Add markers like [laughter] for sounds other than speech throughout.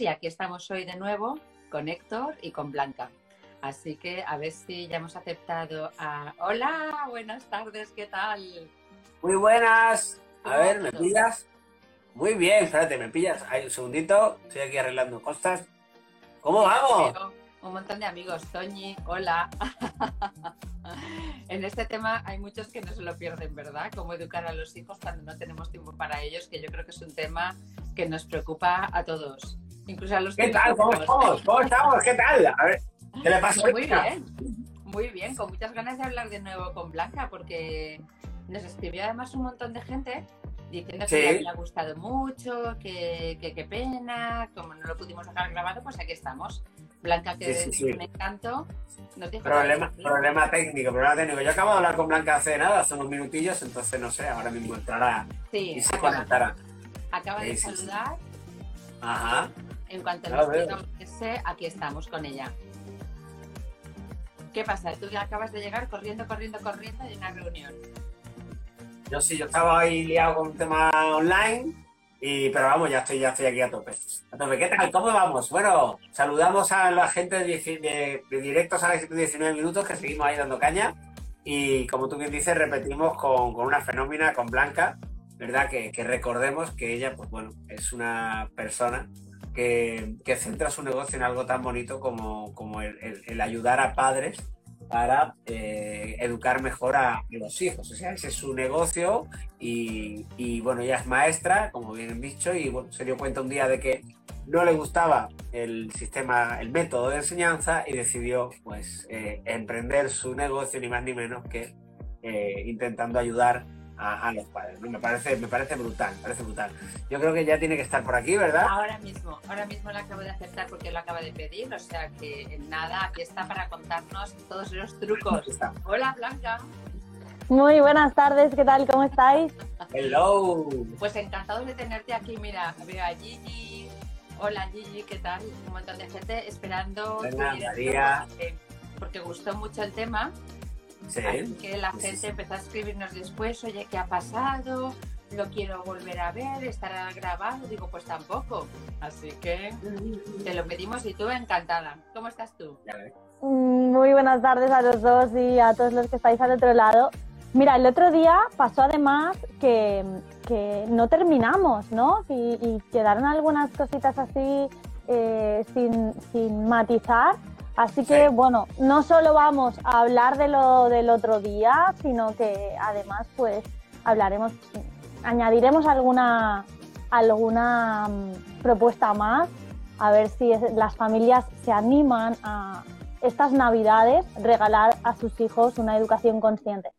y aquí estamos hoy de nuevo con Héctor y con Blanca. Así que a ver si ya hemos aceptado a... Hola, buenas tardes, ¿qué tal? Muy buenas. A ver, ¿me pillas? Muy bien, espérate, ¿me pillas? Hay un segundito, estoy aquí arreglando cosas. ¿Cómo vamos? Un montón de amigos, Toñi, hola. [laughs] en este tema hay muchos que no se lo pierden, ¿verdad? Cómo educar a los hijos cuando no tenemos tiempo para ellos, que yo creo que es un tema que nos preocupa a todos. Incluso a los ¿Qué tal? ¿Cómo estamos? ¿Cómo estamos? ¿Qué tal? A ver, ¿qué le pasa? Muy bien, muy bien, con muchas ganas de hablar de nuevo con Blanca, porque nos escribió además un montón de gente diciendo que le ha gustado mucho, que qué pena, como no lo pudimos dejar grabado, pues aquí estamos. Blanca, que sí, sí, un encanto. problema, problema técnico, problema técnico. Yo acabo de hablar con Blanca hace nada, hace unos minutillos, entonces no sé, ahora mismo entrará sí, y se conectará. Acaba de saludar. Ajá. En cuanto nos sé, aquí estamos con ella. ¿Qué pasa? Tú ya acabas de llegar corriendo, corriendo, corriendo de una reunión. Yo sí, yo estaba ahí liado con un tema online, y, pero vamos, ya estoy, ya estoy aquí a tope. A tope. ¿Qué tal? ¿Cómo vamos? Bueno, saludamos a la gente de, directos a las 19 minutos que seguimos ahí dando caña. Y como tú bien dices, repetimos con, con una fenómena, con Blanca, ¿verdad? Que, que, recordemos que ella, pues bueno, es una persona que, centra su negocio en algo tan bonito como, como el, el ayudar a padres para eh, educar mejor a, los hijos. O sea, ese es su negocio y, y, bueno, ella es maestra, como bien han dicho, y bueno, se dio cuenta un día de que no le gustaba el sistema, el método de enseñanza y decidió pues eh, emprender su negocio ni más ni menos que eh, intentando ayudar a, los padres. Me, parece, me parece brutal, parece brutal. Yo creo que ya tiene que estar por aquí, ¿verdad? Ahora mismo, ahora mismo lo acabo de aceptar porque lo acaba de pedir, o sea que en nada, aquí está para contarnos todos los trucos. Hola Blanca. Muy buenas tardes, ¿qué tal? ¿Cómo estáis? Hello. Pues encantados de tenerte aquí. Mira, veo a Gigi. Hola Gigi, ¿qué tal? Un montón de gente esperando. Hola, María. porque gustó mucho el tema Así que la gente empezó a escribirnos después, oye, ¿qué ha pasado? Lo quiero volver a ver, estará grabado. Digo, pues tampoco. Así que te lo pedimos y tú encantada. ¿Cómo estás tú? Mm, muy buenas tardes a los dos y a todos los que estáis al otro lado. Mira, el otro día pasó además que, que no terminamos, ¿no? Y, quedaron algunas cositas así eh, sin, sin matizar Así que, bueno, no solo vamos a hablar de lo del otro día, sino que además, pues, hablaremos, añadiremos alguna, alguna mm, propuesta más, a ver si las familias se animan a estas navidades regalar a sus hijos una educación consciente.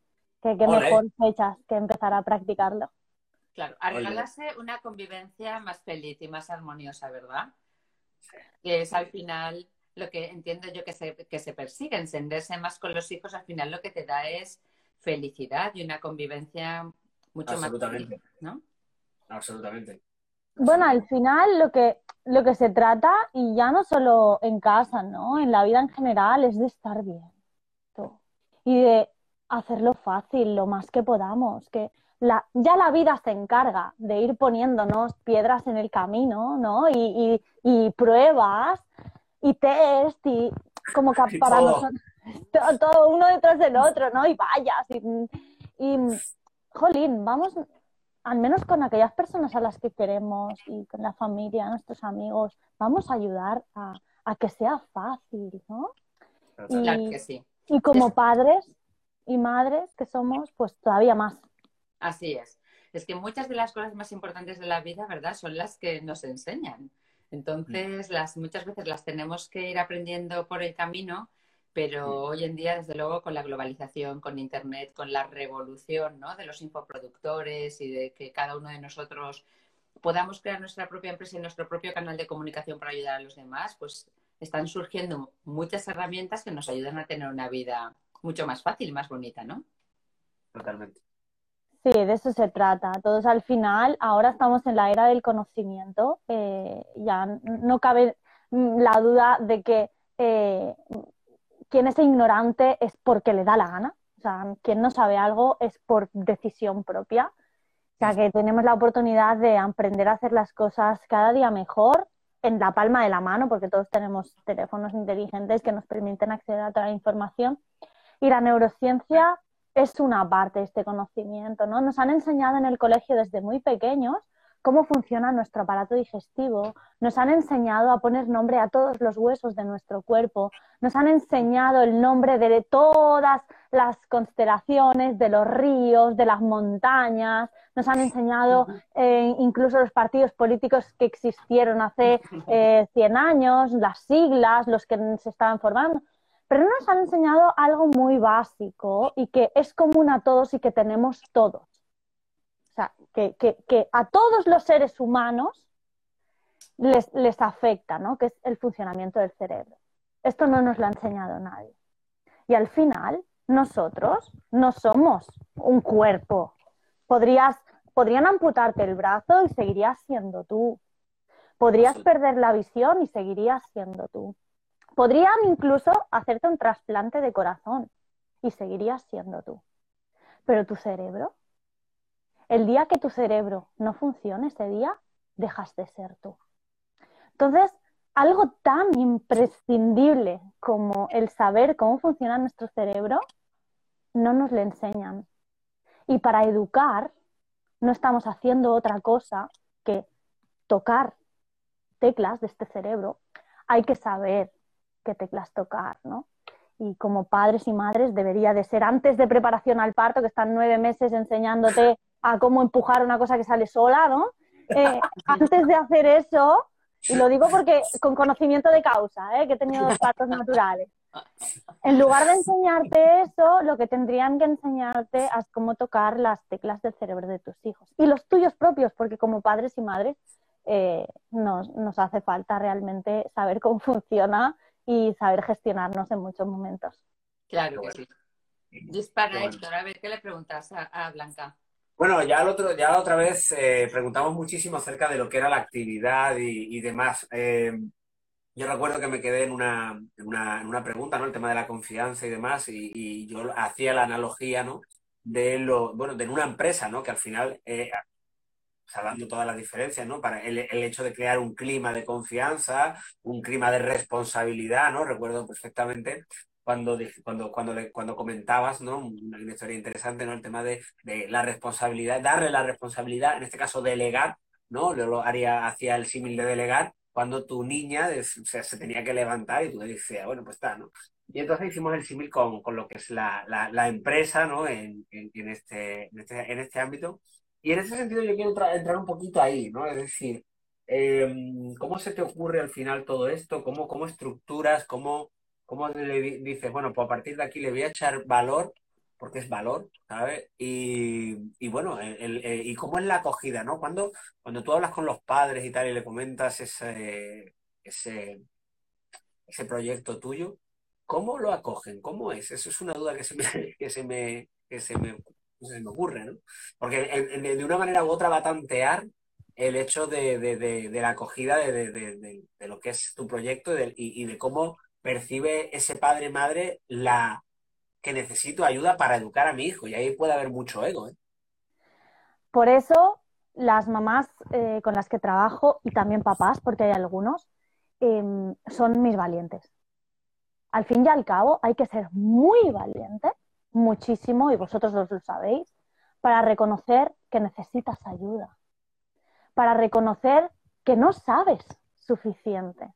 Que qué mejor fechas que empezar a practicarlo. Claro, a regalarse una convivencia más feliz y más armoniosa, ¿verdad? Que es al final lo que entiendo yo que se, que se persigue, encenderse más con los hijos, al final lo que te da es felicidad y una convivencia mucho más feliz, ¿no? Absolutamente. Bueno, al final lo que, lo que se trata, y ya no solo en casa, ¿no? En la vida en general, es de estar bien. Y de hacerlo fácil, lo más que podamos. Que la, ya la vida se encarga de ir poniéndonos piedras en el camino, ¿no? Y, y, y pruebas y test y como que [laughs] para nosotros, todo, uno detrás del otro, ¿no? Y vayas y, y, jolín, vamos al menos con aquellas personas a las que queremos y con la familia, nuestros amigos, vamos a ayudar a, a que sea fácil, ¿no? Y, claro que sí. Y como padres y madres que somos, pues todavía más. Así es. Es que muchas de las cosas más importantes de la vida, ¿verdad? Son las que nos enseñan. Entonces, las, muchas veces las tenemos que ir aprendiendo por el camino, pero hoy en día, desde luego, con la globalización, con Internet, con la revolución ¿no? de los infoproductores y de que cada uno de nosotros podamos crear nuestra propia empresa y nuestro propio canal de comunicación para ayudar a los demás, pues están surgiendo muchas herramientas que nos ayudan a tener una vida mucho más fácil, más bonita, ¿no? Totalmente. Sí, de eso se trata. Todos al final, ahora estamos en la era del conocimiento. Eh, ya no cabe la duda de que eh, quien es ignorante es porque le da la gana. O sea, quien no sabe algo es por decisión propia. O sea, que tenemos la oportunidad de aprender a hacer las cosas cada día mejor, en la palma de la mano, porque todos tenemos teléfonos inteligentes que nos permiten acceder a toda la información. Y la neurociencia es una parte de este conocimiento, ¿no? Nos han enseñado en el colegio desde muy pequeños cómo funciona nuestro aparato digestivo, nos han enseñado a poner nombre a todos los huesos de nuestro cuerpo, nos han enseñado el nombre de todas las constelaciones, de los ríos, de las montañas, nos han enseñado eh, incluso los partidos políticos que existieron hace eh, 100 años, las siglas, los que se estaban formando, pero nos han enseñado algo muy básico y que es común a todos y que tenemos todos. O sea, que, a todos los seres humanos les, les afecta, ¿no? Que es el funcionamiento del cerebro. Esto no nos lo ha enseñado nadie. Y al final, nosotros no somos un cuerpo. Podrías, podrían amputarte el brazo y seguirías siendo tú. Podrías perder la visión y seguirías siendo tú. Podrían incluso hacerte un trasplante de corazón y seguirías siendo tú. Pero tu cerebro, el día que tu cerebro no funcione, ese día dejas de ser tú. Entonces, algo tan imprescindible como el saber cómo funciona nuestro cerebro, no nos lo enseñan. Y para educar, no estamos haciendo otra cosa que tocar teclas de este cerebro. Hay que saber qué teclas tocar, ¿no? Y como padres y madres debería de ser antes de preparación al parto, que están nueve meses enseñándote a cómo empujar una cosa que sale sola, ¿no? Eh, [laughs] antes de hacer eso, y lo digo porque con conocimiento de causa, ¿eh? que he tenido dos partos [laughs] naturales. En lugar de enseñarte eso, lo que tendrían que enseñarte es cómo tocar las teclas del cerebro de tus hijos y los tuyos propios, porque como padres y madres eh, nos, nos, hace falta realmente saber cómo [laughs] funciona y saber gestionarnos en muchos momentos. Claro que sí. Dispara, Héctor, a ver qué le preguntas a, Blanca. Bueno, ya, el otro, ya la otra vez eh, preguntamos muchísimo acerca de lo que era la actividad y, demás. Eh, yo recuerdo que me quedé en una, en una, en una, pregunta, ¿no? El tema de la confianza y demás, y, y, yo hacía la analogía, ¿no? De lo, bueno, de una empresa, ¿no? Que al final, eh, hablando todas las diferencias, ¿no? Para el, el, hecho de crear un clima de confianza, un clima de responsabilidad, ¿no? Recuerdo perfectamente cuando, cuando, cuando, cuando comentabas, ¿no? Una historia interesante, ¿no? El tema de, de la responsabilidad, darle la responsabilidad, en este caso delegar, ¿no? Yo lo haría hacia el símil de delegar, cuando tu niña se tenía que levantar y tú decías, bueno, pues está, ¿no? Y entonces hicimos el símil con, con, lo que es la, la, empresa, ¿no? En, en, este, en, este, en este ámbito. Y en ese sentido yo quiero entrar un poquito ahí, ¿no? Es decir, em, ¿cómo se te ocurre al final todo esto? ¿Cómo, cómo estructuras? ¿Cómo, cómo le dices, bueno, pues a partir de aquí le voy a echar valor porque es valor, ¿sabes? Y, y bueno, el, y cómo es la acogida, ¿no? Cuando, cuando tú hablas con los padres y tal y le comentas ese, ese, ese proyecto tuyo, ¿cómo lo acogen? ¿Cómo es? Eso es una duda que se me, [laughs] que se me, que se me, se me ocurre, ¿no? Porque de una manera u otra va a tantear el hecho de, de, la acogida de, lo que es tu proyecto y, de cómo percibe ese padre-madre la que necesito ayuda para educar a mi hijo y ahí puede haber mucho ego. ¿eh? Por eso las mamás eh, con las que trabajo y también papás, porque hay algunos, em, son mis valientes. Al fin y al cabo hay que ser muy valiente, muchísimo, y vosotros lo sabéis, para reconocer que necesitas ayuda, para reconocer que no sabes suficiente.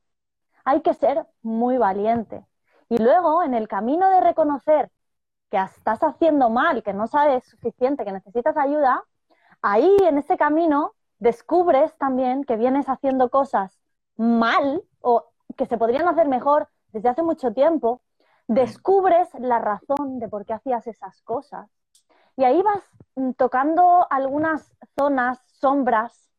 Hay que ser muy valiente. Y luego, en el camino de reconocer que estás haciendo mal, que no sabes suficiente, que necesitas ayuda, ahí en ese camino descubres también que vienes haciendo cosas mal o que se podrían hacer mejor desde hace mucho tiempo, descubres la razón de por qué hacías esas cosas. Y ahí vas tocando algunas zonas, sombras,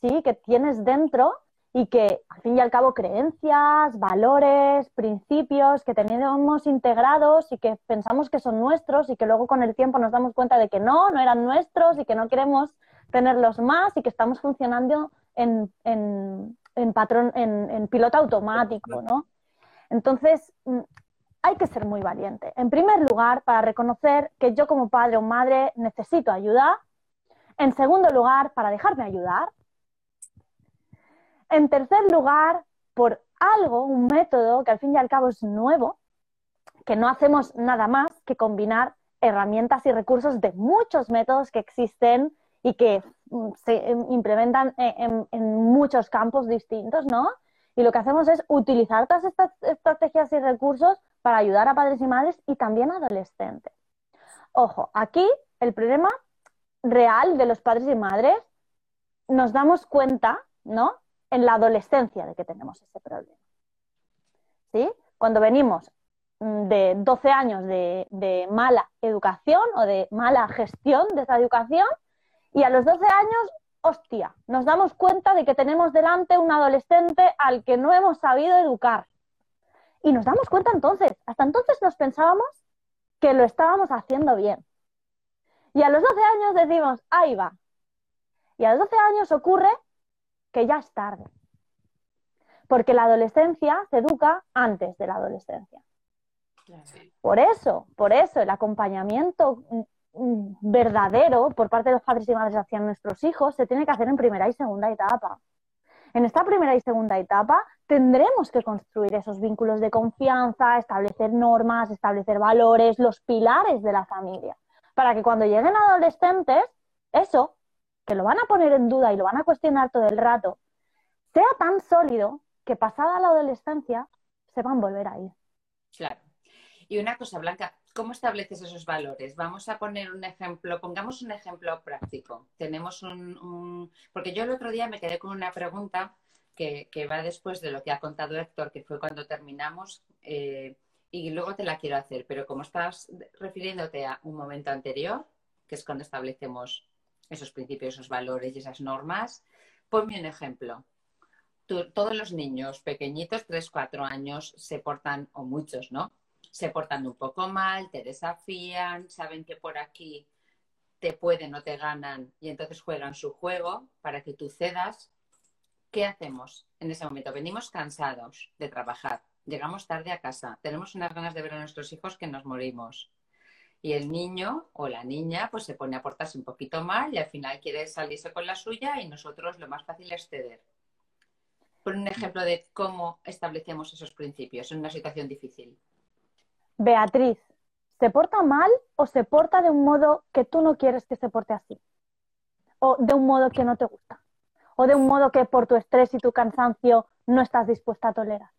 ¿sí? que tienes dentro y que al fin y al cabo creencias, valores, principios que tenemos integrados y que pensamos que son nuestros y que luego con el tiempo nos damos cuenta de que no, no eran nuestros y que no queremos tenerlos más y que estamos funcionando en, en, patrón, en, en piloto automático, ¿no? Entonces, mm, hay que ser muy valiente. En primer lugar, para reconocer que yo como padre o madre necesito ayuda. En segundo lugar, para dejarme ayudar En tercer lugar, por algo, un método que al fin y al cabo es nuevo, que no hacemos nada más que combinar herramientas y recursos de muchos métodos que existen y que mm, se em, implementan en, muchos campos distintos, ¿no? Y lo que hacemos es utilizar todas estas estrategias y recursos para ayudar a padres y madres y también a adolescentes. Ojo, aquí el problema real de los padres y madres nos damos cuenta, ¿no? En la adolescencia de que tenemos ese problema. ¿Sí? Cuando venimos mm, de 12 años de, de mala educación o de mala gestión de esa educación y a los 12 años, hostia, nos damos cuenta de que tenemos delante un adolescente al que no hemos sabido educar. Y nos damos cuenta entonces, hasta entonces nos pensábamos que lo estábamos haciendo bien. Y a los 12 años decimos, ahí va. Y a los 12 años ocurre que ya es tarde. Porque la adolescencia se educa antes de la adolescencia. Por eso, por eso el acompañamiento verdadero por parte de los padres y madres hacia nuestros hijos se tiene que hacer en primera y segunda etapa. En esta primera y segunda etapa tendremos que construir esos vínculos de confianza, establecer normas, establecer valores, los pilares de la familia, para que cuando lleguen adolescentes, eso, que lo van a poner en duda y lo van a cuestionar todo el rato, sea tan sólido que pasada la adolescencia se van a volver a ir. Claro. Y una cosa, Blanca, ¿Cómo estableces esos valores? Vamos a poner un ejemplo, pongamos un ejemplo práctico. Tenemos un, porque yo el otro día me quedé con una pregunta que, va después de lo que ha contado Héctor, que fue cuando terminamos, eh, y luego te la quiero hacer, pero como estás refiriéndote a un momento anterior, que es cuando establecemos esos principios, esos valores y esas normas, ponme un ejemplo. todos los niños pequeñitos, 3, 4 años, se portan, o muchos, ¿no? Se portan un poco mal, te desafían, saben que por aquí te pueden o te ganan y entonces juegan su juego para que tú cedas. ¿Qué hacemos en ese momento? Venimos cansados de trabajar, llegamos tarde a casa, tenemos unas ganas de ver a nuestros hijos que nos morimos. Y el niño o la niña pues se pone a portarse un poquito mal y al final quiere salirse con la suya y nosotros lo más fácil es ceder. Por un ejemplo de cómo establecemos esos principios en una situación difícil. Beatriz, ¿se porta mal o se porta de un modo que tú no quieres que se porte así? ¿O de un modo que no te gusta? ¿O de un modo que por tu estrés y tu cansancio no estás dispuesta a tolerar?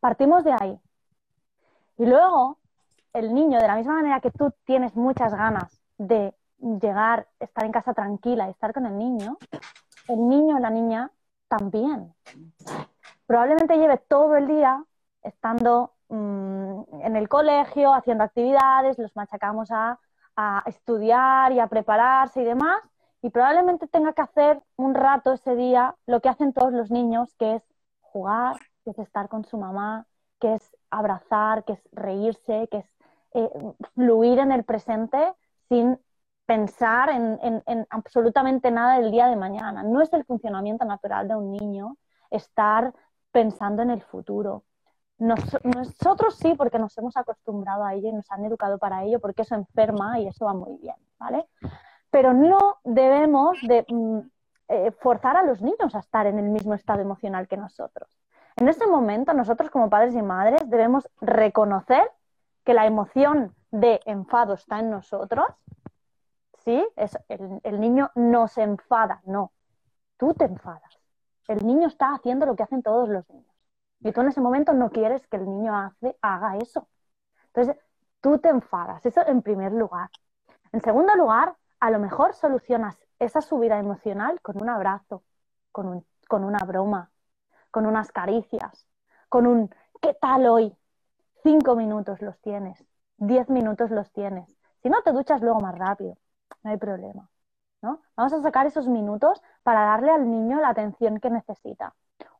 Partimos de ahí. Y luego, el niño, de la misma manera que tú tienes muchas ganas de llegar, estar en casa tranquila y estar con el niño, el niño o la niña también. Probablemente lleve todo el día estando Mm, en el colegio, haciendo actividades, los machacamos a, estudiar y a prepararse y demás, y probablemente tenga que hacer un rato ese día lo que hacen todos los niños, que es jugar, que es estar con su mamá, que es abrazar, que es reírse, que es eh, fluir en el presente sin pensar en, absolutamente nada del día de mañana. No es el funcionamiento natural de un niño estar pensando en el futuro nosotros sí, porque nos hemos acostumbrado a ello y nos han educado para ello, porque eso enferma y eso va muy bien, ¿vale? Pero no debemos de mm, eh, forzar a los niños a estar en el mismo estado emocional que nosotros. En ese momento, nosotros como padres y madres debemos reconocer que la emoción de enfado está en nosotros, ¿sí? El, el niño no se enfada, no, tú te enfadas. El niño está haciendo lo que hacen todos los niños. Y tú en ese momento no quieres que el niño haga eso. Entonces, tú te enfadas. Eso en primer lugar. En segundo lugar, a lo mejor solucionas esa subida emocional con un abrazo, con, con una broma, con unas caricias, con un ¿qué tal hoy? Cinco minutos los tienes, diez minutos los tienes. Si no, te duchas luego más rápido, no hay problema. ¿no? Vamos a sacar esos minutos para darle al niño la atención que necesita.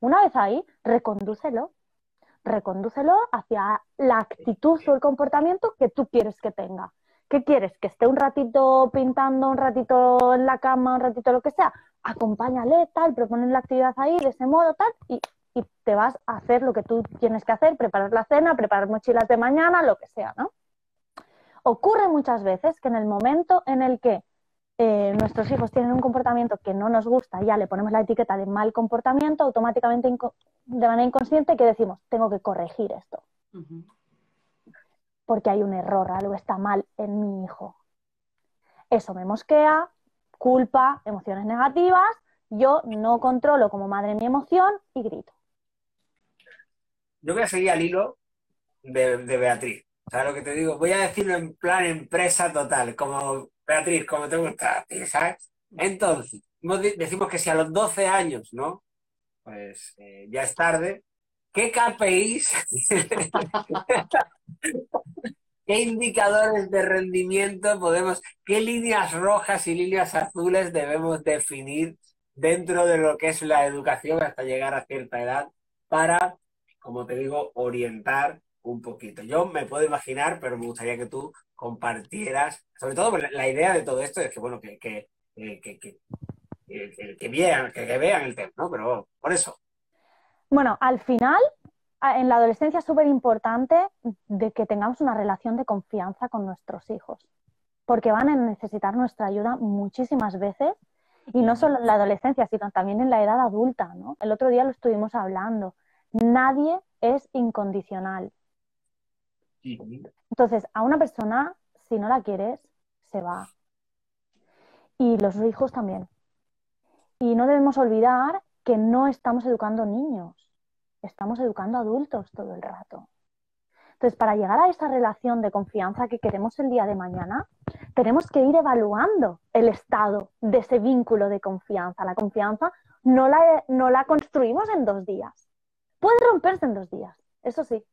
Una vez ahí, recondúcelo. Recondúcelo hacia la actitud o el comportamiento que tú quieres que tenga. ¿Qué quieres? ¿Que esté un ratito pintando, un ratito en la cama, un ratito lo que sea? Acompáñale, tal, proponen la actividad ahí de ese modo, tal, y, y te vas a hacer lo que tú tienes que hacer, preparar la cena, preparar mochilas de mañana, lo que sea, ¿no? Ocurre muchas veces que en el momento en el que eh, nuestros hijos tienen un comportamiento que no nos gusta, ya le ponemos la etiqueta de mal comportamiento, automáticamente de manera inconsciente que decimos, tengo que corregir esto. Porque hay un error, algo está mal en mi hijo. Eso me mosquea, culpa, emociones negativas, yo no controlo como madre mi emoción y grito. Yo voy a seguir al hilo de, de Beatriz. ¿Sabes lo que te digo? Voy a decirlo en plan empresa total, como Beatriz, como te gusta ¿sabes? Entonces, decimos que si a los 12 años, ¿no? Pues eh, ya es tarde. ¿Qué KPIs, [laughs] qué indicadores de rendimiento podemos, qué líneas rojas y líneas azules debemos definir dentro de lo que es la educación hasta llegar a cierta edad para, como te digo, orientar un poquito. Yo me puedo imaginar, pero me gustaría que tú compartieras, sobre todo la idea de todo esto es que, bueno, que, que, que, que, vean, que, vean el tema, ¿no? Pero por eso. Bueno, al final, en la adolescencia es súper importante de que tengamos una relación de confianza con nuestros hijos, porque van a necesitar nuestra ayuda muchísimas veces, y no solo en la adolescencia, sino también en la edad adulta, ¿no? El otro día lo estuvimos hablando. Nadie es incondicional. Entonces, a una persona, si no la quieres, se va. Y los hijos también. Y no debemos olvidar que no estamos educando niños, estamos educando adultos todo el rato. Entonces, para llegar a esa relación de confianza que queremos el día de mañana, tenemos que ir evaluando el estado de ese vínculo de confianza. La confianza no la, no la construimos en dos días. Puede romperse en dos días, eso sí,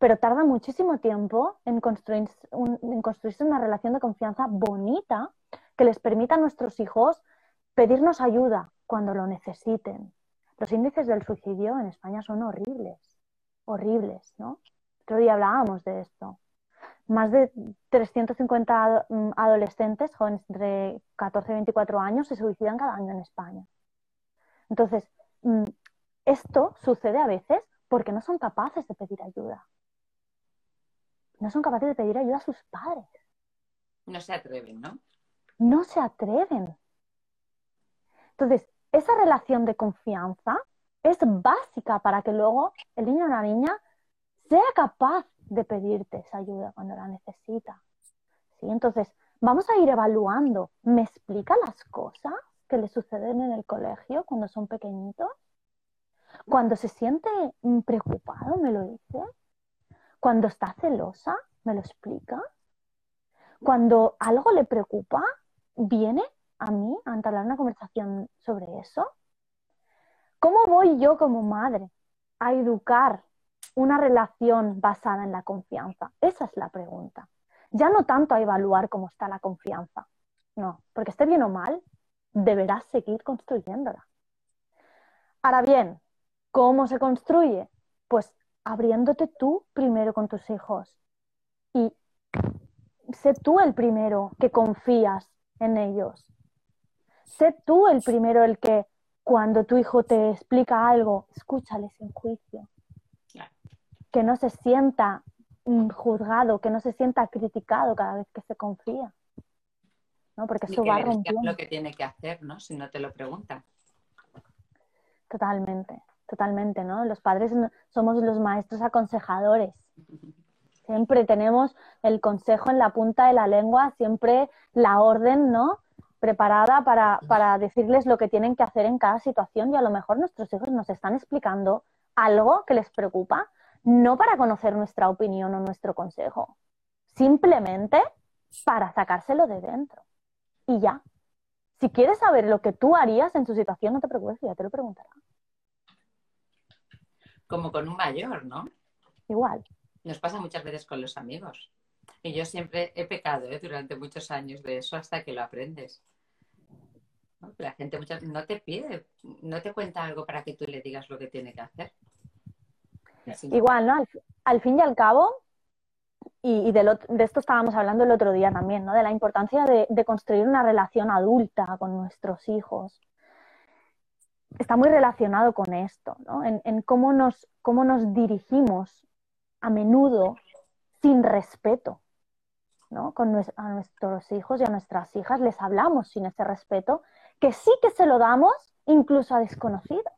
pero tarda muchísimo tiempo en, en construirse una relación de confianza bonita que les permita a nuestros hijos pedirnos ayuda cuando lo necesiten. Los índices del suicidio en España son horribles, horribles, ¿no? Otro día hablábamos de esto. Más de 350 mm, adolescentes jóvenes entre 14 y 24 años se suicidan cada año en España. Entonces, mm, esto sucede a veces porque no son capaces de pedir ayuda no son capaces de pedir ayuda a sus padres. No se atreven, ¿no? No se atreven. Entonces, esa relación de confianza es básica para que luego el niño o la niña sea capaz de pedirte esa ayuda cuando la necesita. ¿Sí? Entonces, vamos a ir evaluando. ¿Me explica las cosas que le suceden en el colegio cuando son pequeñitos? Cuando se siente preocupado, ¿me lo dice? Cuando está celosa, ¿me lo explica? Cuando algo le preocupa, ¿viene a mí a entablar una conversación sobre eso? ¿Cómo voy yo como madre a educar una relación basada en la confianza? Esa es la pregunta. Ya no tanto a evaluar cómo está la confianza. No, porque esté bien o mal, deberás seguir construyéndola. Ahora bien, ¿cómo se construye? Pues abriéndote tú primero con tus hijos. Y sé tú el primero que confías en ellos. Sé tú el primero el que cuando tu hijo te explica algo, escúchale sin juicio. Que no se sienta juzgado, que no se sienta criticado cada vez que se confía. ¿no? Porque eso va rompiendo. lo que tiene que hacer, ¿no? Si no te lo preguntan. Totalmente totalmente, ¿no? Los padres somos los maestros aconsejadores. Siempre tenemos el consejo en la punta de la lengua, siempre la orden, ¿no? Preparada para, para decirles lo que tienen que hacer en cada situación y a lo mejor nuestros hijos nos están explicando algo que les preocupa, no para conocer nuestra opinión o nuestro consejo, simplemente para sacárselo de dentro. Y ya. Si quieres saber lo que tú harías en su situación, no te preocupes, ya te lo preguntará como con un mayor, ¿no? Igual. Nos pasa muchas veces con los amigos. Y yo siempre he pecado ¿eh? durante muchos años de eso hasta que lo aprendes. La gente muchas no te pide, no te cuenta algo para que tú le digas lo que tiene que hacer. Igual, ¿no? Al, fin y al cabo, y, de, esto estábamos hablando el otro día también, ¿no? De la importancia de construir una relación adulta con nuestros hijos está muy relacionado con esto, ¿no? en, cómo, nos, cómo nos dirigimos a menudo sin respeto. ¿no? Con a nuestros hijos y a nuestras hijas les hablamos sin ese respeto, que sí que se lo damos incluso a desconocidos.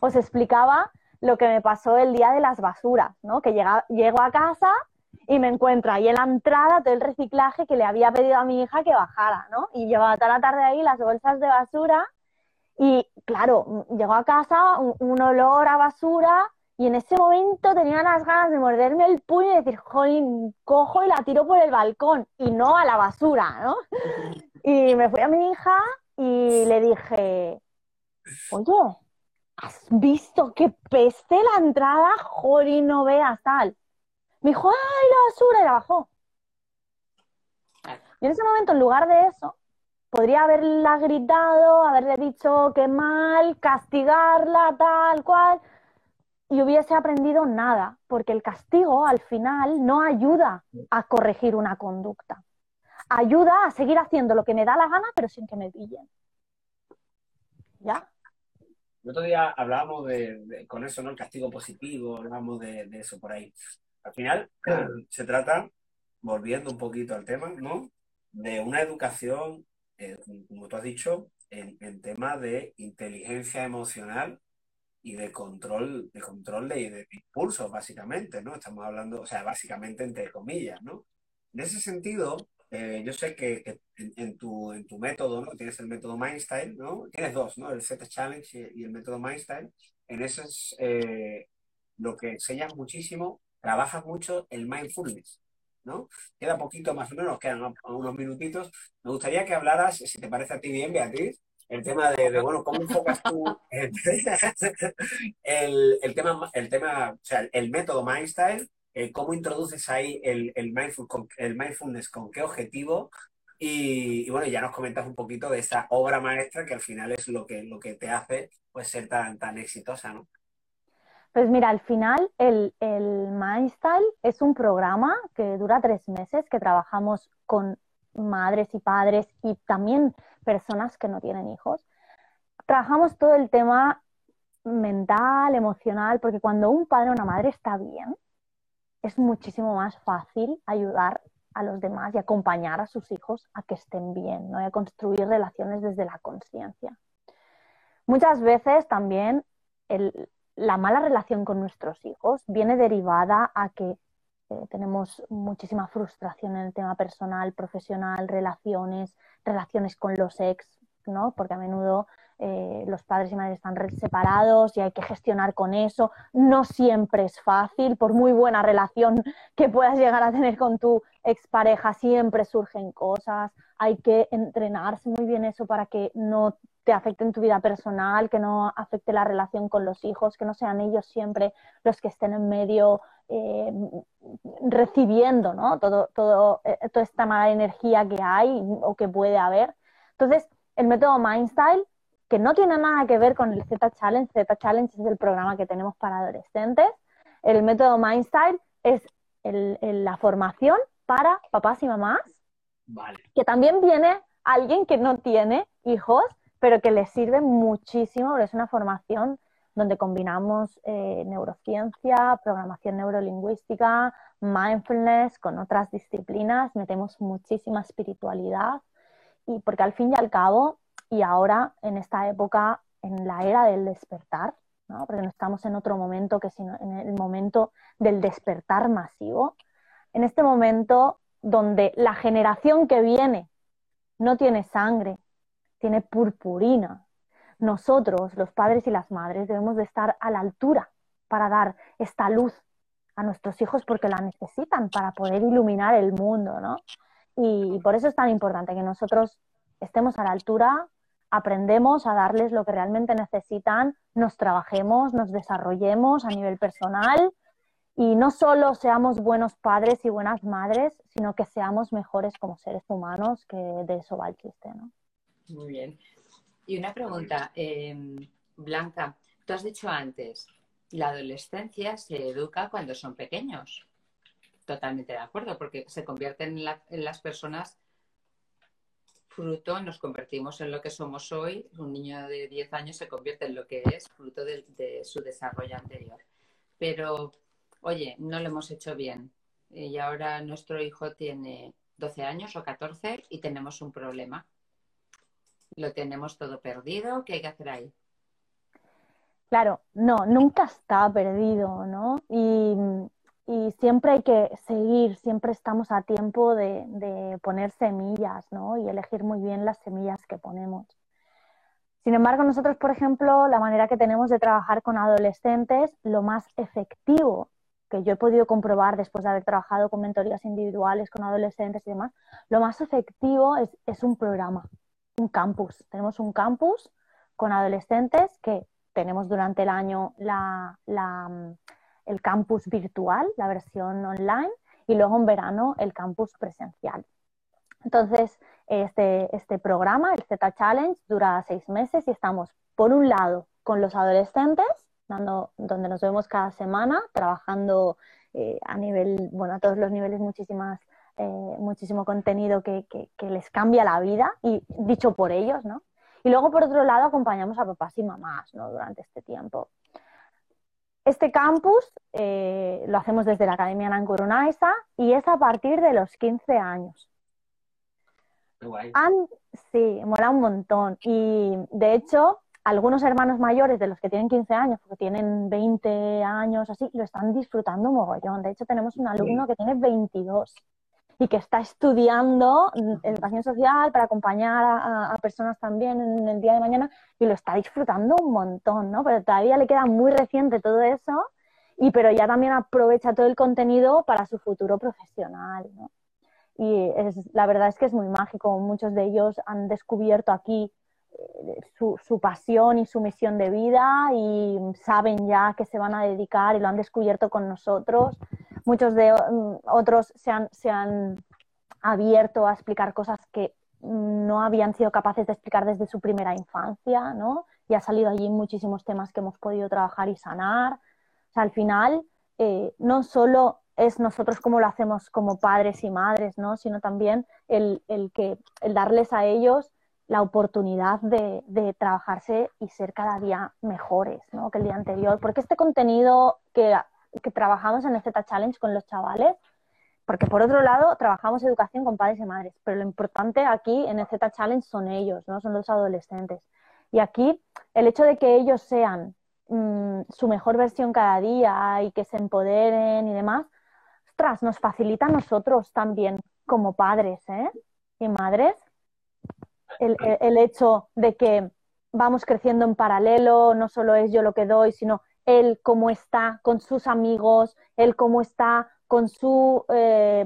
Os explicaba lo que me pasó el día de las basuras, ¿no? Que llega, llego a casa y me encuentro ahí en la entrada todo el reciclaje que le había pedido a mi hija que bajara, ¿no? Y llevaba toda la tarde ahí las bolsas de basura y claro, llegó a casa un, olor a basura y en ese momento tenía las ganas de morderme el puño y decir, jolín, cojo y la tiro por el balcón y no a la basura, ¿no? Y me fui a mi hija y le dije, oye, ¿has visto qué peste la entrada? Jolín, no veas tal. Me dijo, ¡ay, la basura! Y la bajó. Y en ese momento, en lugar de eso, podría haberla gritado, haberle dicho que mal, castigarla, tal cual, y hubiese aprendido nada, porque el castigo al final no ayuda a corregir una conducta. Ayuda a seguir haciendo lo que me da la gana, pero sin que me pillen. ¿Ya? El otro día hablábamos de, con eso, ¿no? El castigo positivo, hablábamos de, de eso por ahí. Al final se trata, volviendo un poquito al tema, ¿no? De una educación, eh, como tú has dicho, en, en tema de inteligencia emocional y de control, de control de, de impulsos, básicamente, ¿no? Estamos hablando, o sea, básicamente entre comillas, ¿no? En ese sentido, eh, yo sé que, en, tu, en tu método, ¿no? Tienes el método Mindstyle, ¿no? Tienes dos, ¿no? El Set Challenge y, el método Mindstyle. En ese es eh, lo que enseñas muchísimo trabajas mucho el mindfulness, ¿no? Queda poquito más o menos, quedan unos minutitos. Me gustaría que hablaras, si te parece a ti bien, Beatriz, el tema de, bueno, cómo enfocas tú [laughs] el, el, tema, el tema, o sea, el método Mindstyle, eh, cómo introduces ahí el, el, el mindfulness, con qué objetivo, y, y, bueno, ya nos comentas un poquito de esa obra maestra que al final es lo que, lo que te hace pues, ser tan, tan exitosa, ¿no? Pues mira, al final el, el Mindstyle es un programa que dura tres meses, que trabajamos con madres y padres y también personas que no tienen hijos. Trabajamos todo el tema mental, emocional, porque cuando un padre o una madre está bien, es muchísimo más fácil ayudar a los demás y acompañar a sus hijos a que estén bien, ¿no? y a construir relaciones desde la conciencia. Muchas veces también el, la mala relación con nuestros hijos viene derivada a que eh, tenemos muchísima frustración en el tema personal, profesional, relaciones, relaciones con los ex, ¿no? Porque a menudo eh, los padres y madres están separados y hay que gestionar con eso. No siempre es fácil, por muy buena relación [laughs] que puedas llegar a tener con tu expareja, siempre surgen cosas. Hay que entrenarse muy bien eso para que no te afecte en tu vida personal, que no afecte la relación con los hijos, que no sean ellos siempre los que estén en medio eh, recibiendo ¿no? todo, todo, eh, toda esta mala energía que hay o que puede haber. Entonces, el método Mindstyle, que no tiene nada que ver con el Z Challenge, Z Challenge es el programa que tenemos para adolescentes, el método Mindstyle es la formación para papás y mamás, que también viene alguien que no tiene hijos pero que les sirve muchísimo, porque es una formación donde combinamos eh, neurociencia, programación neurolingüística, mindfulness con otras disciplinas, metemos muchísima espiritualidad y porque al fin y al cabo, y ahora en esta época, en la era del despertar, ¿no? porque no estamos en otro momento que sino en el momento del despertar masivo, en este momento donde la generación que viene no tiene sangre, tiene purpurina. Nosotros, los padres y las madres, debemos de estar a la altura para dar esta luz a nuestros hijos porque la necesitan para poder iluminar el mundo, ¿no? Y por eso es tan importante que nosotros estemos a la altura, aprendemos a darles lo que realmente necesitan, nos trabajemos, nos desarrollemos a nivel personal y no solo seamos buenos padres y buenas madres, sino que seamos mejores como seres humanos, que de eso va el chiste, ¿no? Muy bien. Y una pregunta, em, Blanca, tú has dicho antes, la adolescencia se educa cuando son pequeños. Totalmente de acuerdo, porque se convierten en, las personas fruto, nos convertimos en lo que somos hoy. Un niño de 10 años se convierte en lo que es fruto de, de su desarrollo anterior. Pero, oye, no lo hemos hecho bien. y ahora nuestro hijo tiene 12 años o 14 y tenemos un problema. Lo tenemos todo perdido. ¿Qué hay que hacer ahí? Claro, no, nunca está perdido, ¿no? Y, siempre hay que seguir, siempre estamos a tiempo de, de, poner semillas, ¿no? Y elegir muy bien las semillas que ponemos. Sin embargo, nosotros, por ejemplo, la manera que tenemos de trabajar con adolescentes, lo más efectivo que yo he podido comprobar después de haber trabajado con mentorías individuales, con adolescentes y demás, lo más efectivo es, un programa, un campus. Tenemos un campus con adolescentes que tenemos durante el año el campus virtual, la versión online, y luego en verano el campus presencial. Entonces, este, este programa, el Z Challenge, dura seis meses y estamos, por un lado, con los adolescentes donde nos vemos cada semana, trabajando eh, a nivel, bueno, a todos los niveles, muchísimas, eh, muchísimo contenido que, les cambia la vida, y dicho por ellos, ¿no? Y luego, por otro lado, acompañamos a papás y mamás, ¿no? Durante este tiempo. Este campus eh, lo hacemos desde la Academia Nancurunaisa y es a partir de los 15 años. sí, mola un montón. Y de hecho, algunos hermanos mayores de los que tienen 15 años, porque tienen 20 años, así, lo están disfrutando mogollón. De hecho, tenemos un alumno que tiene 22 y que está estudiando educación social para acompañar a, personas también en el día de mañana y lo está disfrutando un montón, ¿no? Pero todavía le queda muy reciente todo eso y pero ya también aprovecha todo el contenido para su futuro profesional, ¿no? Y es, la verdad es que es muy mágico. Muchos de ellos han descubierto aquí su, su, pasión y su misión de vida y saben ya que se van a dedicar y lo han descubierto con nosotros. Muchos de mm, otros se han, se han abierto a explicar cosas que no habían sido capaces de explicar desde su primera infancia, ¿no? Y ha salido allí muchísimos temas que hemos podido trabajar y sanar. O sea, al final, eh, no solo es nosotros como lo hacemos como padres y madres, ¿no? Sino también el, el que, el darles a ellos la oportunidad de, trabajarse y ser cada día mejores ¿no? que el día anterior. Porque este contenido que, trabajamos en el Z Challenge con los chavales, porque por otro lado trabajamos educación con padres y madres, pero lo importante aquí en el Z Challenge son ellos, ¿no? son los adolescentes. Y aquí el hecho de que ellos sean mm, su mejor versión cada día y que se empoderen y demás, ostras, nos facilita a nosotros también como padres ¿eh? y madres el, hecho de que vamos creciendo en paralelo, no solo es yo lo que doy, sino él cómo está con sus amigos, él cómo está con su eh,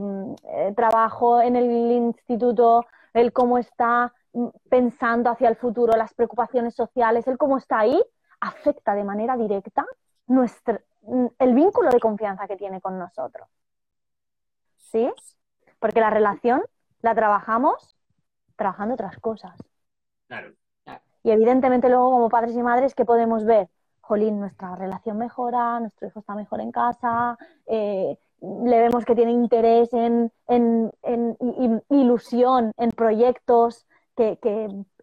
eh, trabajo en el instituto, él cómo está mm, pensando hacia el futuro, las preocupaciones sociales, él cómo está ahí, afecta de manera directa nuestro, mm, el vínculo de confianza que tiene con nosotros. ¿Sí? Porque la relación la trabajamos trabajando otras cosas. Claro. Y evidentemente luego como padres y madres, ¿qué podemos ver? Jolín, nuestra relación mejora, nuestro hijo está mejor en casa, eh, le vemos que tiene interés en, en, ilusión, en proyectos que,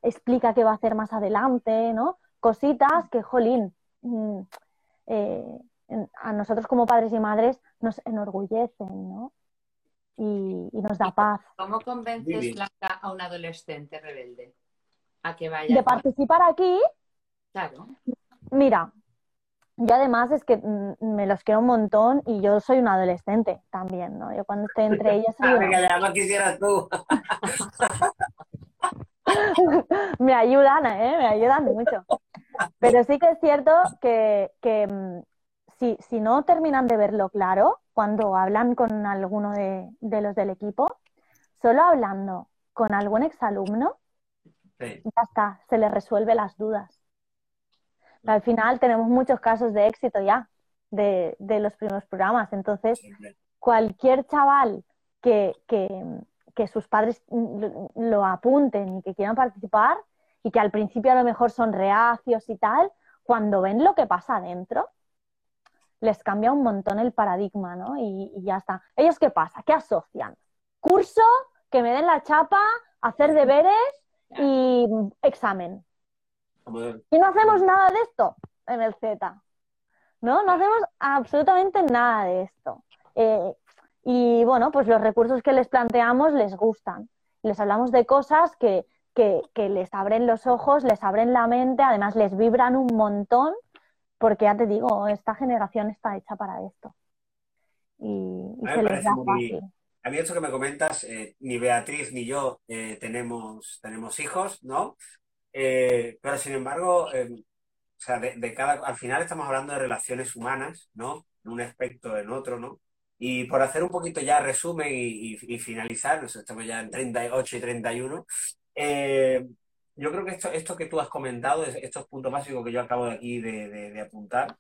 explica qué va a hacer más adelante, ¿no? Cositas que, jolín, mm, eh, a nosotros como padres y madres nos enorgullecen, ¿no? y, nos da paz. ¿Cómo convences a un adolescente rebelde a que vaya? De participar aquí. Claro. Mira, yo además es que mm, me los quiero un montón y yo soy un adolescente también, ¿no? Yo cuando estoy entre ellas... [laughs] Soy ya no quisieras tú. [laughs] me ayudan, ¿eh? Me ayudan mucho. Pero sí que es cierto que, que mm, si, si no terminan de verlo claro, cuando hablan con alguno de, los del equipo, solo hablando con algún exalumno, ya está, se les resuelve las dudas. Al final tenemos muchos casos de éxito ya de, los primeros programas. Entonces, cualquier chaval que, que, sus padres lo apunten y que quieran participar y que al principio a lo mejor son reacios y tal, cuando ven lo que pasa adentro, les cambia un montón el paradigma, ¿no? Y, ya está. ¿Ellos qué pasa? ¿Qué asocian? Curso, que me den la chapa, hacer deberes y examen. Y no hacemos nada de esto en el Z. ¿No? No hacemos absolutamente nada de esto. Eh, y bueno, pues los recursos que les planteamos les gustan. Les hablamos de cosas que, que, que les abren los ojos, les abren la mente, además les vibran un montón, porque ya te digo, esta generación está hecha para esto. Y, se les da fácil. A mí esto que me comentas, eh, ni Beatriz ni yo eh, tenemos, tenemos hijos, ¿no? Eh, pero sin embargo, eh, o sea, de, cada, al final estamos hablando de relaciones humanas, ¿no? En un aspecto, en otro, ¿no? Y por hacer un poquito ya resumen y, finalizar, nos estamos ya en 38 y 31, eh, yo creo que esto, esto que tú has comentado, es- estos puntos básicos que yo acabo de aquí de- de apuntar,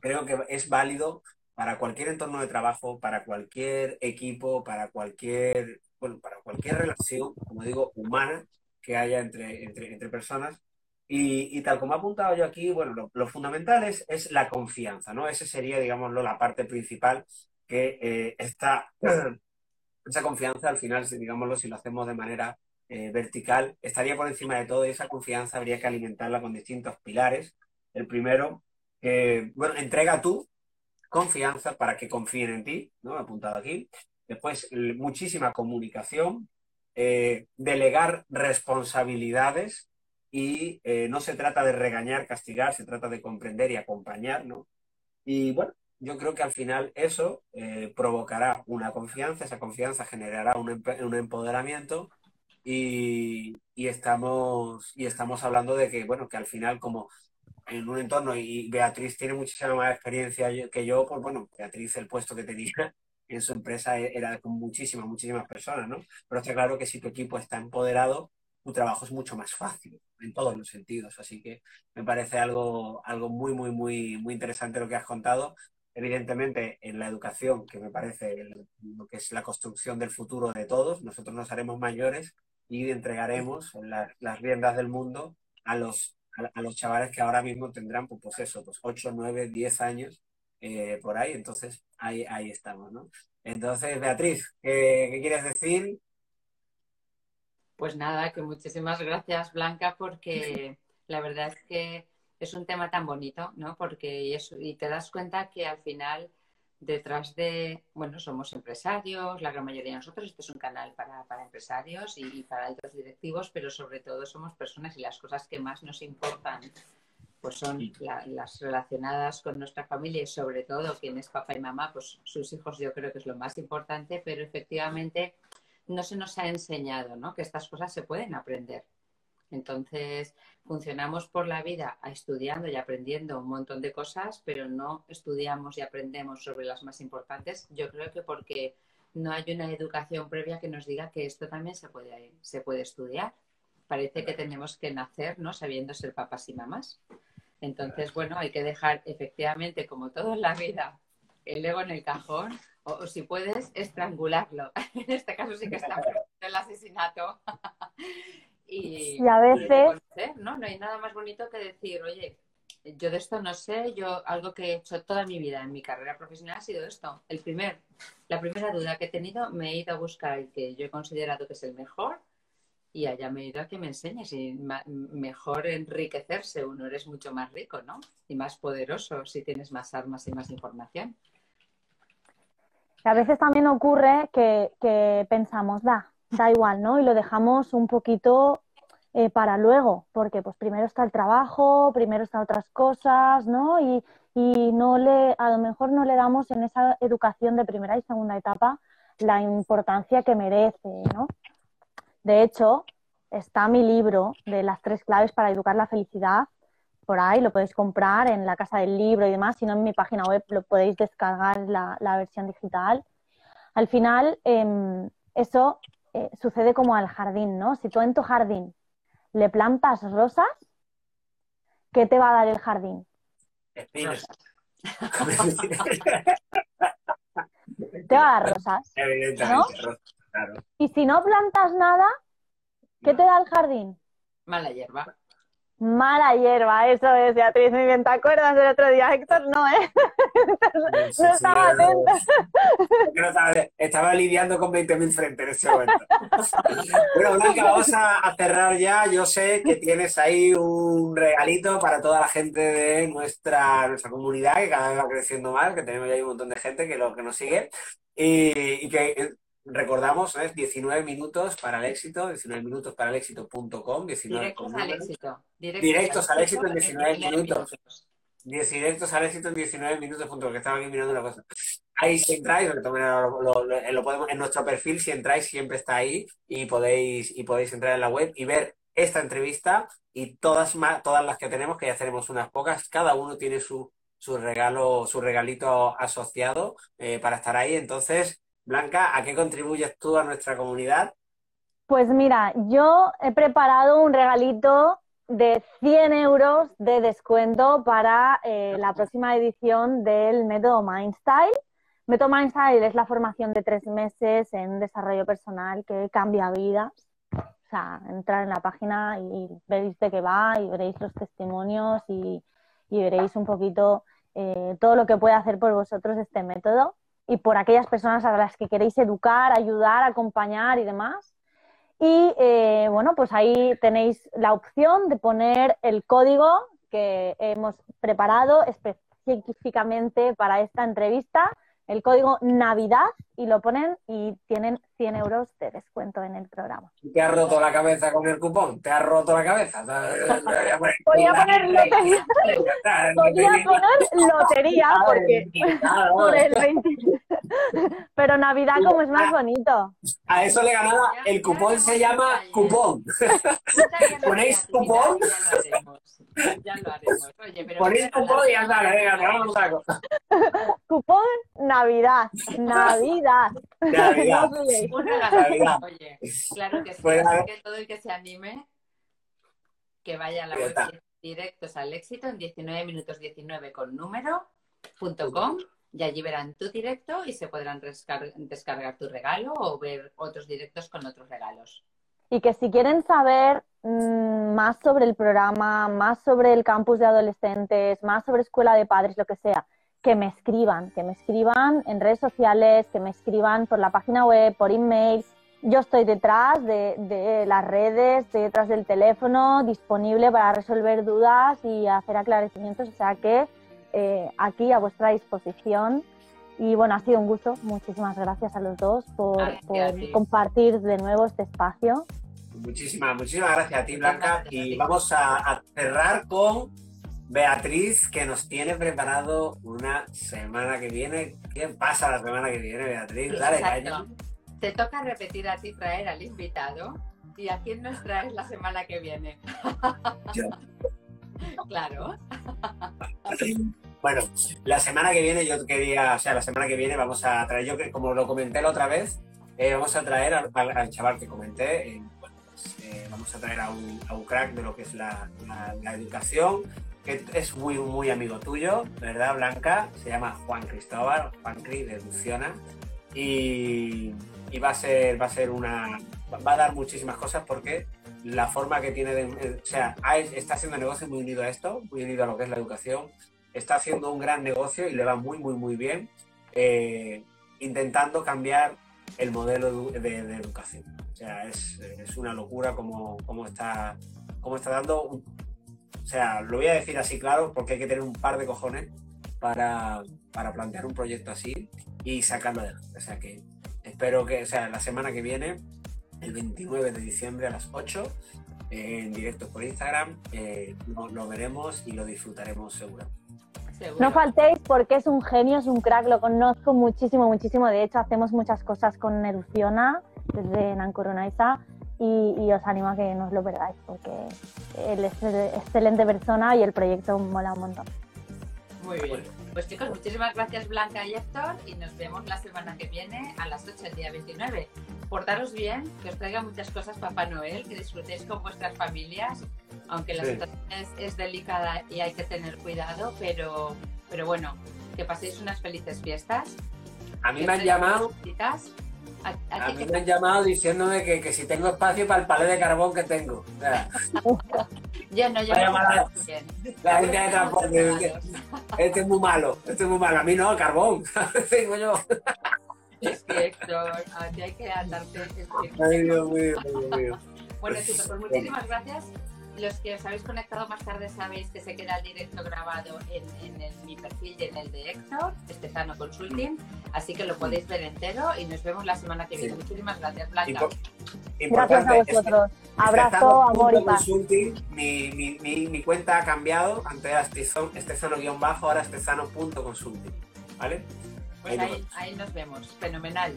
creo que es válido para cualquier entorno de trabajo, para cualquier equipo, para cualquier, bueno, para cualquier relación, como digo, humana que haya entre, entre, personas. Y, tal como he apuntado yo aquí, bueno, lo, fundamental es, es la confianza, ¿no? Esa sería, digámoslo, la parte principal que eh, está, [clears throat] esa confianza al final, si, digámoslo, si lo hacemos de manera eh, vertical, estaría por encima de todo y esa confianza habría que alimentarla con distintos pilares. El primero, bueno, entrega tú confianza para que confíen en ti, ¿no? Apuntado aquí. Después, muchísima comunicación, eh, delegar responsabilidades y eh, no se trata de regañar, castigar, se trata de comprender y acompañar, ¿no? Y bueno, yo creo que al final eso eh, provocará una confianza, esa confianza generará un, un empoderamiento y, y estamos, y estamos hablando de que, bueno, que al final como en un entorno y Beatriz tiene muchísima más experiencia que yo, pues bueno, Beatriz el puesto que tenía en su empresa e- era con muchísimas, muchísimas personas, ¿no? Pero está claro que si tu equipo está empoderado, tu trabajo es mucho más fácil en todos los sentidos. Así que me parece algo, algo muy, muy, muy, muy interesante lo que has contado. Evidentemente, en la educación, que me parece el- lo que es la construcción del futuro de todos, nosotros nos haremos mayores y entregaremos la- las riendas del mundo a los, a los chavales que ahora mismo tendrán, pues, pues eso, pues 8, 9, 10 años eh, por ahí. Entonces, ahí, ahí estamos, ¿no? Entonces, Beatriz, ¿qué, quieres decir? Pues nada, que muchísimas gracias, Blanca, porque la verdad es que es un tema tan bonito, ¿no? Porque y, eso, y te das cuenta que al final, detrás de, bueno, somos empresarios, la gran mayoría de nosotros, este es un canal para, para empresarios y, y para altos directivos, pero sobre todo somos personas y las cosas que más nos importan pues son la- las relacionadas con nuestra familia y sobre todo quien es papá y mamá, pues sus hijos yo creo que es lo más importante, pero efectivamente no se nos ha enseñado ¿no? que estas cosas se pueden aprender. Entonces, funcionamos por la vida estudiando y aprendiendo un montón de cosas, pero no estudiamos y aprendemos sobre las más importantes. Yo creo que porque no hay una educación previa que nos diga que esto también se puede, se puede estudiar. Parece que tenemos que nacer ¿no? sabiendo ser papás y mamás. Entonces, bueno, hay que dejar efectivamente, como todo en la vida, el ego en el cajón o, o si puedes, estrangularlo. [laughs] En este caso sí que está [laughs] el asesinato. [laughs] y, Y a veces- y ¿no? No hay nada más bonito que decir, oye, yo de esto no sé, yo algo que he hecho toda mi vida en mi carrera profesional ha sido esto. El primer, la primera duda que he tenido, me he ido a buscar el que yo he considerado que es el mejor y allá me he ido a que me enseñes y mejor enriquecerse uno, eres mucho más rico, ¿no? Y más poderoso si tienes más armas y más información. A veces también ocurre que, que pensamos, da, da igual, ¿no? Y lo dejamos un poquito eh, para luego, porque pues primero está el trabajo, primero están otras cosas, ¿no? Y, y no le, a lo mejor no le damos en esa educación de primera y segunda etapa la importancia que merece, ¿no? De hecho, está mi libro de las tres claves para educar la felicidad por ahí, lo podéis comprar en la casa del libro y demás, si no en mi página web lo podéis descargar la, la versión digital. Al final, eh, eso eh, sucede como al jardín, ¿no? Si tú en tu jardín le plantas rosas, ¿qué te va a dar el jardín? Espinas. Te va a dar rosas. [laughs] Evidentemente, claro. Y si no plantas nada, ¿qué te da el jardín? Mala hierba. Mala hierba, eso es, Beatriz, muy bien. ¿Te acuerdas del otro día? Héctor, no, ¿eh? [laughs] no estaba atento. estaba lidiando con 20.000 frentes en ese momento. [laughs] bueno, Blanca, vamos a, cerrar ya. Yo sé que tienes ahí un regalito para toda la gente de nuestra, nuestra comunidad, que cada vez va creciendo más, que tenemos ya un montón de gente que, lo, que nos sigue. y, y que recordamos, es 19 minutos para el éxito, 19 minutos para el éxito.com, 19 directos al éxito. Directos, al éxito en 19 minutos. Directos al éxito en 19 minutos, punto, que estaba aquí mirando una cosa. Ahí si entráis, lo, podemos, en nuestro perfil, si entráis, siempre está ahí y podéis, y podéis entrar en la web y ver esta entrevista y todas, todas las que tenemos, que ya tenemos unas pocas, cada uno tiene su, su regalo, su regalito asociado eh, para estar ahí. Entonces, Blanca, ¿a qué contribuyes tú a nuestra comunidad? Pues mira, yo he preparado un regalito de 100 euros de descuento para eh, la próxima edición del método Mindstyle. Método Mindstyle es la formación de tres meses en desarrollo personal que cambia vidas. O sea, entrar en la página y veréis de qué va y veréis los testimonios y, veréis un poquito eh, todo lo que puede hacer por vosotros este método y por aquellas personas a las que queréis educar, ayudar, acompañar y demás. Y eh, bueno, pues ahí tenéis la opción de poner el código que hemos preparado específicamente para esta entrevista el código Navidad y lo ponen y tienen 100 euros de descuento en el programa. ¿Te has roto la cabeza con el cupón? ¿Te has roto la cabeza? Podría [laughs] poner lotería. Podría [laughs] poner lotería porque [laughs] por el 20. Pero Navidad como es más bonito. A eso le ganaba, el cupón se llama cupón. ¿Ponéis cupón? Ya lo haremos. Oye, pero Ponéis cupón y ya venga, vamos a Cupón Navidad. Navidad. Navidad. [laughs] Navidad. Oye, claro que sí. Pues, que todo el que se anime, que vaya a la web directos al éxito en 19 minutos 19 con número.com y allí verán tu directo y se podrán descargar tu regalo o ver otros directos con otros regalos. Y que si quieren saber mm, más sobre el programa, más sobre el campus de adolescentes, más sobre escuela de padres, lo que sea, que me escriban, que me escriban en redes sociales, que me escriban por la página web, por email. Yo estoy detrás de, las redes, detrás del teléfono, disponible para resolver dudas y hacer aclaramientos. O sea que eh, aquí a vuestra disposición. Y bueno, ha sido un gusto. Muchísimas gracias a los dos por, compartir de nuevo este espacio. Muchísimas, muchísimas gracias a ti, Blanca. Y vamos a cerrar con Beatriz, que nos tiene preparado una semana que viene. ¿Qué pasa la semana que viene, Beatriz? Dale, caña. Te toca repetir a ti traer al invitado. ¿Y a quién nos traes la semana que viene? Yo. [laughs] claro. [laughs] Bueno, la semana que viene yo quería, o sea, la semana que viene vamos a traer, yo que como lo comenté la otra vez, eh, vamos a traer al, chaval que comenté, eh, pues, eh, vamos a traer a un, crack de lo que es la, la educación, que es muy, muy amigo tuyo, ¿verdad, Blanca? Se llama Juan Cristóbal, Juan Cris de Luciana. Y, va a ser, va a ser una. va a dar muchísimas cosas porque la forma que tiene de. O sea, está haciendo negocio muy unido a esto, muy unido a lo que es la educación. Está haciendo un gran negocio y le va muy, muy, muy bien. Eh, intentando cambiar el modelo de, educación. O sea, es, una locura cómo, cómo, está, cómo está dando o sea, lo voy a decir así claro porque hay que tener un par de cojones para, plantear un proyecto así y sacarlo adelante. O sea que espero que, o sea, la semana que viene, el 29 de diciembre a las 8, en directo por Instagram, eh, lo, veremos y lo disfrutaremos seguro. No faltéis porque es un genio, es un crack, lo conozco muchísimo, muchísimo. De hecho, hacemos muchas cosas con Neruciona desde Nancoronaiza y, os animo a que no os lo perdáis porque él es excelente persona y el proyecto mola un montón. Muy bien. Pues chicos, muchísimas gracias Blanca y Héctor y nos vemos la semana que viene a las 8 el día 29. Portaros bien, que os traiga muchas cosas Papá Noel, que disfrutéis con vuestras familias, aunque la situación es, delicada y hay que tener cuidado, pero, pero bueno, que paséis unas felices fiestas. A mí me han llamado. A, mí me han llamado diciéndome que, si tengo espacio para el palé de carbón que tengo. [laughs] Ya no, ya no. Bien. La gente de transporte. [laughs] Este es muy malo, este es muy malo. A mí no, carbón. [laughs] Digo yo. Es que, Héctor, a ti hay que andarte. es que- Ay, Dios mío, Dios mío. Bueno, chicos, pues muchísimas gracias. Los que os habéis conectado más tarde sabéis que se queda el directo grabado en, en el- mi perfil y en el de Héctor, Estezano Consulting, así que lo podéis ver entero y nos vemos la semana que viene. Sí. Muchísimas gracias, Blanca. Gracias a vosotros. Abrazo, amor y punto paz. consulting, mi, mi, mi, mi cuenta ha cambiado, antes era Estezano- estezano-bajo, ahora estezano.consulting. ¿Vale? Pues ahí nos ahí, nos vemos. Fenomenal.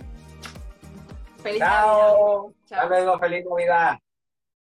Feliz Navidad. Chao. Chao. Hasta luego, feliz Navidad.